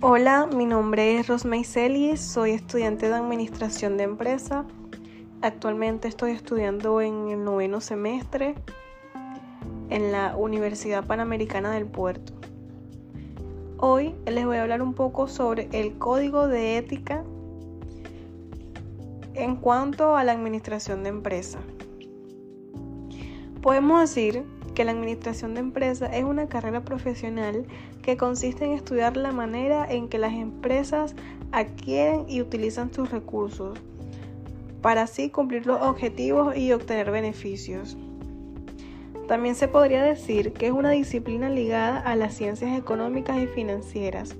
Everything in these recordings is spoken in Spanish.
Hola, mi nombre es Rosmay Celis, soy estudiante de Administración de Empresa. Actualmente estoy estudiando en el noveno semestre en la Universidad Panamericana del Puerto. Hoy les voy a hablar un poco sobre el código de ética en cuanto a la administración de empresa. Podemos decir que la administración de empresas es una carrera profesional que consiste en estudiar la manera en que las empresas adquieren y utilizan sus recursos para así cumplir los objetivos y obtener beneficios. También se podría decir que es una disciplina ligada a las ciencias económicas y financieras,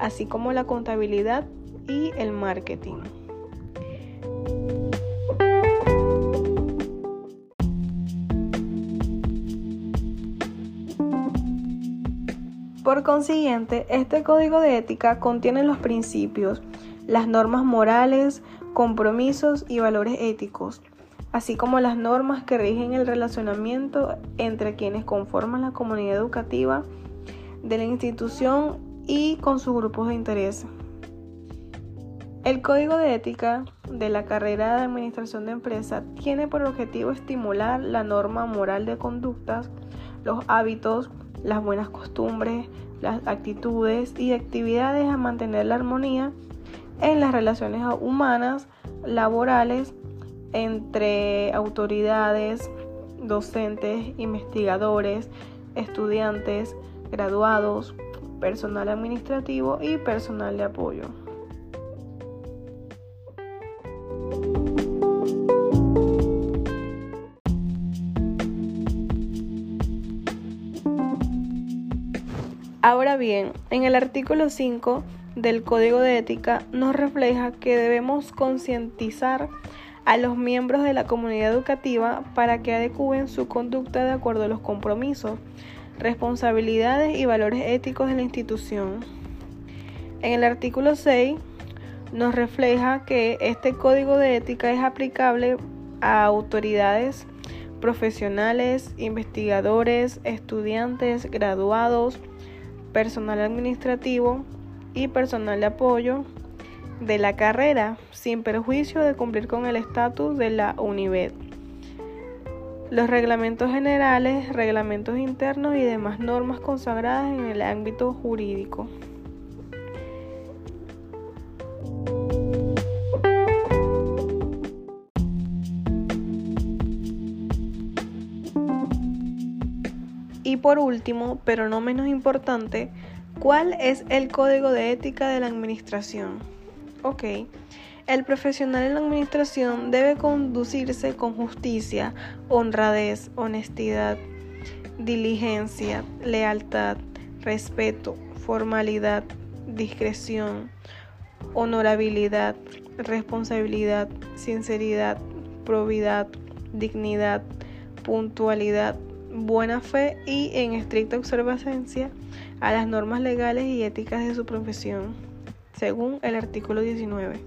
así como la contabilidad y el marketing. Por consiguiente, este código de ética contiene los principios, las normas morales, compromisos y valores éticos, así como las normas que rigen el relacionamiento entre quienes conforman la comunidad educativa de la institución y con sus grupos de interés. El código de ética de la carrera de administración de empresa tiene por objetivo estimular la norma moral de conductas, los hábitos, las buenas costumbres, las actitudes y actividades a mantener la armonía en las relaciones humanas, laborales, entre autoridades, docentes, investigadores, estudiantes, graduados, personal administrativo y personal de apoyo. Ahora bien, en el artículo 5 del Código de Ética nos refleja que debemos concientizar a los miembros de la comunidad educativa para que adecúen su conducta de acuerdo a los compromisos, responsabilidades y valores éticos de la institución. En el artículo 6 nos refleja que este código de ética es aplicable a autoridades profesionales, investigadores, estudiantes, graduados, personal administrativo y personal de apoyo de la carrera, sin perjuicio de cumplir con el estatus de la UNIVED. Los reglamentos generales, reglamentos internos y demás normas consagradas en el ámbito jurídico. Y por último, pero no menos importante, ¿cuál es el código de ética de la administración? Ok, el profesional en la administración debe conducirse con justicia, honradez, honestidad, diligencia, lealtad, respeto, formalidad, discreción, honorabilidad, responsabilidad, sinceridad, probidad, dignidad, puntualidad, buena fe y en estricta observancia a las normas legales y éticas de su profesión, según el artículo 19.